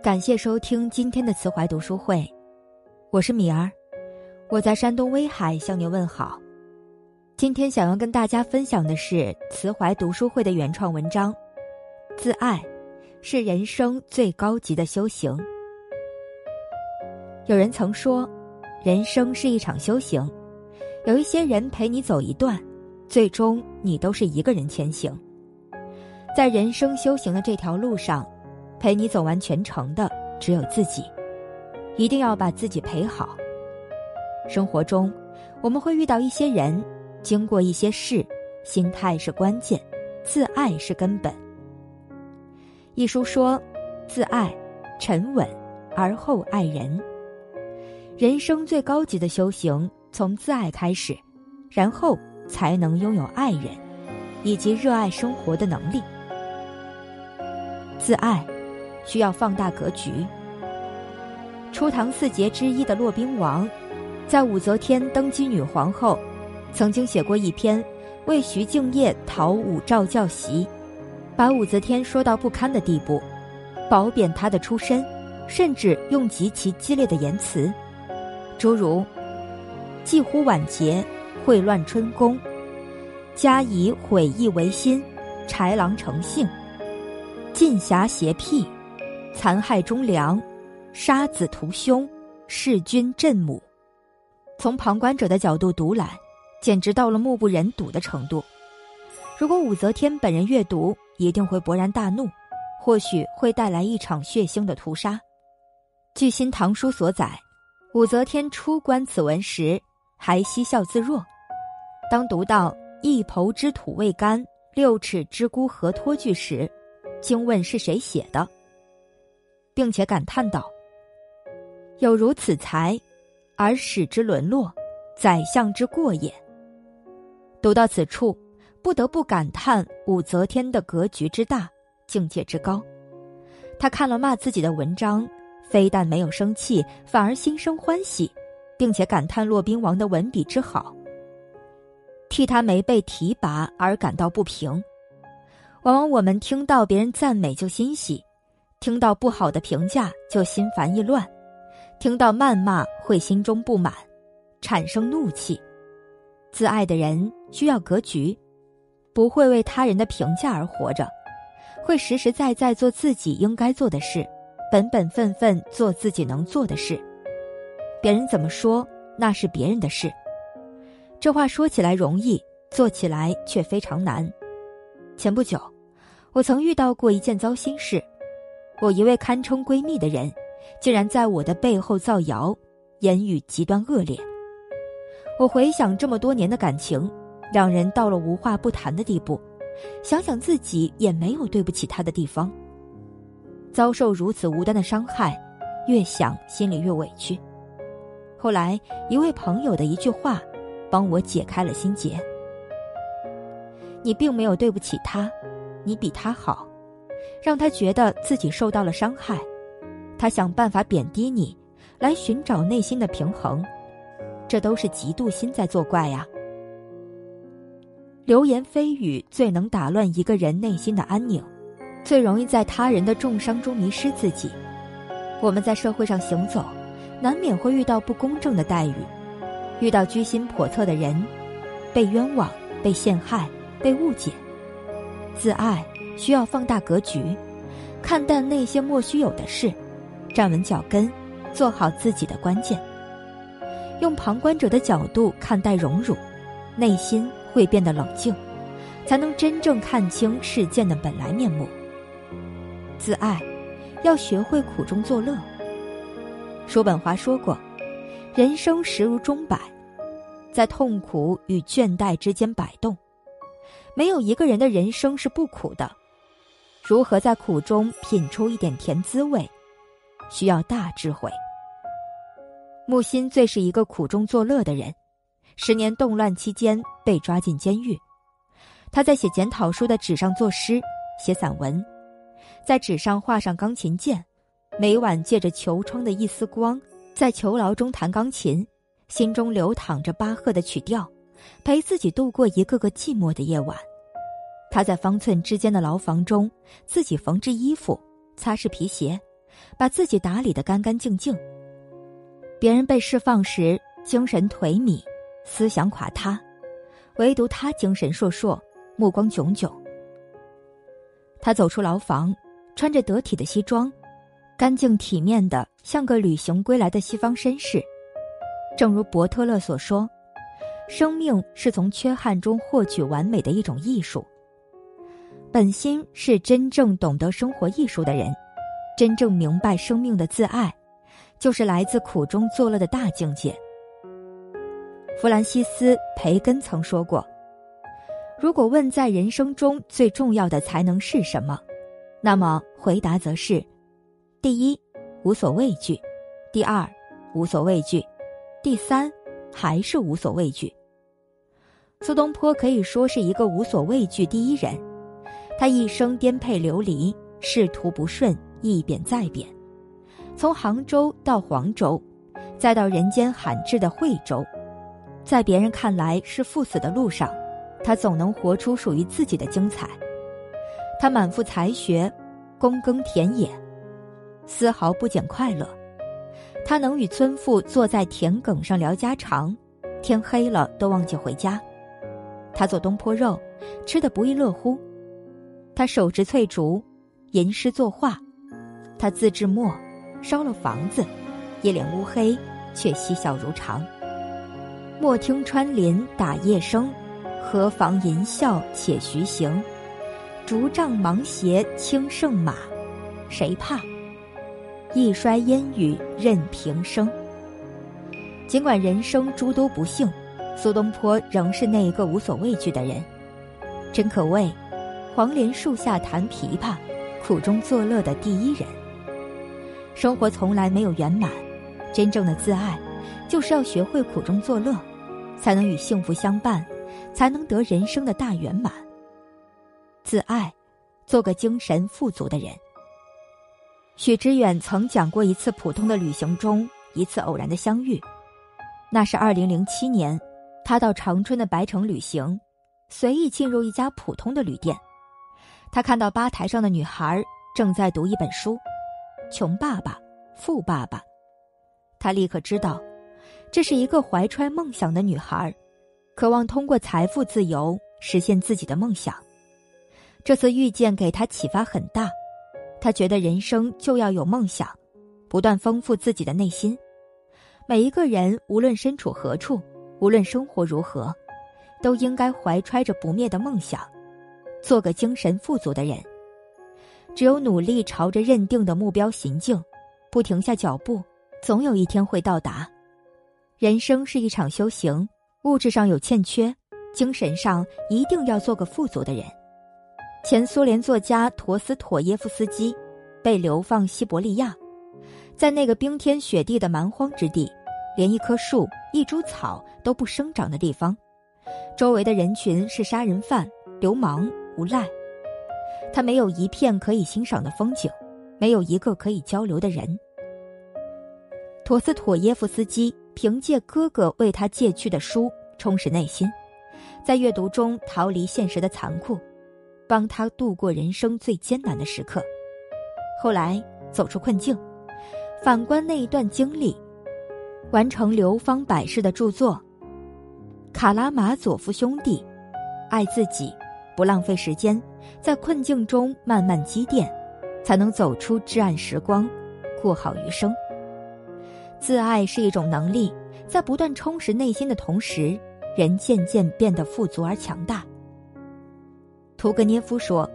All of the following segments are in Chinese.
感谢收听今天的慈怀读书会，我是米儿，我在山东威海向您问好。今天想要跟大家分享的是慈怀读书会的原创文章《自爱是人生最高级的修行》。有人曾说，人生是一场修行，有一些人陪你走一段，最终你都是一个人前行。在人生修行的这条路上。陪你走完全程的只有自己，一定要把自己陪好。生活中，我们会遇到一些人，经过一些事，心态是关键，自爱是根本。一书说，自爱，沉稳，而后爱人。人生最高级的修行从自爱开始，然后才能拥有爱人，以及热爱生活的能力。自爱。需要放大格局。初唐四杰之一的骆宾王，在武则天登基女皇后，曾经写过一篇为徐敬业讨武曌教檄，把武则天说到不堪的地步，褒贬他的出身，甚至用极其激烈的言辞，诸如“既乎晚节，秽乱春宫，加以毁义为心，豺狼成性，尽侠邪僻。”残害忠良，杀子屠兄，弑君震母。从旁观者的角度读来，简直到了目不忍睹的程度。如果武则天本人阅读，一定会勃然大怒，或许会带来一场血腥的屠杀。据《新唐书》所载，武则天初观此文时，还嬉笑自若。当读到“一抔之土未干，六尺之孤何托句”时，惊问是谁写的。并且感叹道：“有如此才，而使之沦落，宰相之过也。”读到此处，不得不感叹武则天的格局之大，境界之高。他看了骂自己的文章，非但没有生气，反而心生欢喜，并且感叹骆宾王的文笔之好，替他没被提拔而感到不平。往往我们听到别人赞美就欣喜。听到不好的评价就心烦意乱，听到谩骂会心中不满，产生怒气。自爱的人需要格局，不会为他人的评价而活着，会实实在在做自己应该做的事，本本分分做自己能做的事。别人怎么说那是别人的事，这话说起来容易，做起来却非常难。前不久，我曾遇到过一件糟心事。我一位堪称闺蜜的人，竟然在我的背后造谣，言语极端恶劣。我回想这么多年的感情，两人到了无话不谈的地步，想想自己也没有对不起他的地方。遭受如此无端的伤害，越想心里越委屈。后来一位朋友的一句话，帮我解开了心结。你并没有对不起他，你比他好。让他觉得自己受到了伤害，他想办法贬低你，来寻找内心的平衡，这都是嫉妒心在作怪呀。流言蜚语最能打乱一个人内心的安宁，最容易在他人的重伤中迷失自己。我们在社会上行走，难免会遇到不公正的待遇，遇到居心叵测的人，被冤枉、被陷害、被误解，自爱。需要放大格局，看淡那些莫须有的事，站稳脚跟，做好自己的关键。用旁观者的角度看待荣辱，内心会变得冷静，才能真正看清事件的本来面目。自爱，要学会苦中作乐。叔本华说过：“人生实如钟摆，在痛苦与倦怠之间摆动，没有一个人的人生是不苦的。”如何在苦中品出一点甜滋味，需要大智慧。木心最是一个苦中作乐的人，十年动乱期间被抓进监狱，他在写检讨书的纸上作诗、写散文，在纸上画上钢琴键，每晚借着球窗的一丝光，在囚牢中弹钢琴，心中流淌着巴赫的曲调，陪自己度过一个个寂寞的夜晚。他在方寸之间的牢房中，自己缝制衣服、擦拭皮鞋，把自己打理得干干净净。别人被释放时，精神颓靡，思想垮塌，唯独他精神烁烁，目光炯炯。他走出牢房，穿着得体的西装，干净体面的像个旅行归来的西方绅士。正如伯特勒所说：“生命是从缺憾中获取完美的一种艺术。”本心是真正懂得生活艺术的人，真正明白生命的自爱，就是来自苦中作乐的大境界。弗兰西斯·培根曾说过：“如果问在人生中最重要的才能是什么，那么回答则是：第一，无所畏惧；第二，无所畏惧；第三，还是无所畏惧。”苏东坡可以说是一个无所畏惧第一人。他一生颠沛流离，仕途不顺，一贬再贬，从杭州到黄州，再到人间罕至的惠州，在别人看来是赴死的路上，他总能活出属于自己的精彩。他满腹才学，躬耕田野，丝毫不减快乐。他能与村妇坐在田埂上聊家常，天黑了都忘记回家。他做东坡肉，吃得不亦乐乎。他手执翠竹，吟诗作画；他自制墨，烧了房子，一脸乌黑，却嬉笑如常。莫听穿林打叶声，何妨吟啸且徐行。竹杖芒鞋轻胜马，谁怕？一衰烟雨任平生。尽管人生诸多不幸，苏东坡仍是那一个无所畏惧的人，真可谓。黄连树下弹琵琶，苦中作乐的第一人。生活从来没有圆满，真正的自爱，就是要学会苦中作乐，才能与幸福相伴，才能得人生的大圆满。自爱，做个精神富足的人。许知远曾讲过一次普通的旅行中一次偶然的相遇，那是二零零七年，他到长春的白城旅行，随意进入一家普通的旅店。他看到吧台上的女孩正在读一本书，《穷爸爸，富爸爸》。他立刻知道，这是一个怀揣梦想的女孩，渴望通过财富自由实现自己的梦想。这次遇见给他启发很大，他觉得人生就要有梦想，不断丰富自己的内心。每一个人无论身处何处，无论生活如何，都应该怀揣着不灭的梦想。做个精神富足的人，只有努力朝着认定的目标行进，不停下脚步，总有一天会到达。人生是一场修行，物质上有欠缺，精神上一定要做个富足的人。前苏联作家陀思妥耶夫斯基被流放西伯利亚，在那个冰天雪地的蛮荒之地，连一棵树、一株草都不生长的地方，周围的人群是杀人犯、流氓。无赖，他没有一片可以欣赏的风景，没有一个可以交流的人。陀思妥耶夫斯基凭借哥哥为他借去的书充实内心，在阅读中逃离现实的残酷，帮他度过人生最艰难的时刻。后来走出困境，反观那一段经历，完成流芳百世的著作《卡拉马佐夫兄弟》，爱自己。不浪费时间，在困境中慢慢积淀，才能走出至暗时光，过好余生。自爱是一种能力，在不断充实内心的同时，人渐渐变得富足而强大。屠格涅夫说：“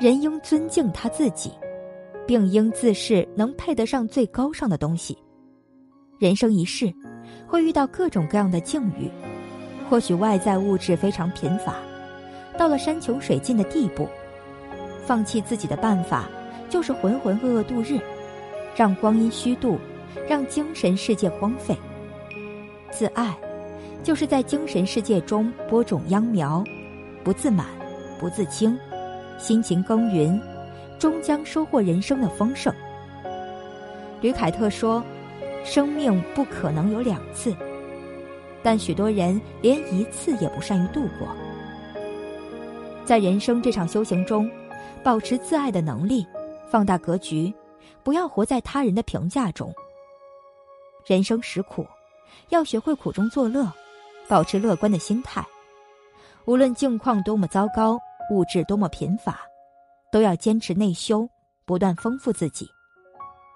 人应尊敬他自己，并应自视能配得上最高尚的东西。人生一世，会遇到各种各样的境遇，或许外在物质非常贫乏。”到了山穷水尽的地步，放弃自己的办法就是浑浑噩噩度日，让光阴虚度，让精神世界荒废。自爱，就是在精神世界中播种秧苗，不自满，不自轻，辛勤耕耘，终将收获人生的丰盛。吕凯特说：“生命不可能有两次，但许多人连一次也不善于度过。”在人生这场修行中，保持自爱的能力，放大格局，不要活在他人的评价中。人生实苦，要学会苦中作乐，保持乐观的心态。无论境况多么糟糕，物质多么贫乏，都要坚持内修，不断丰富自己。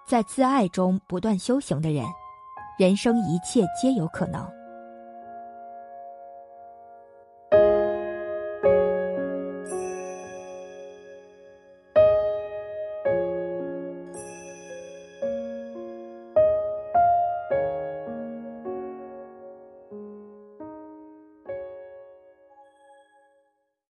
在自爱中不断修行的人，人生一切皆有可能。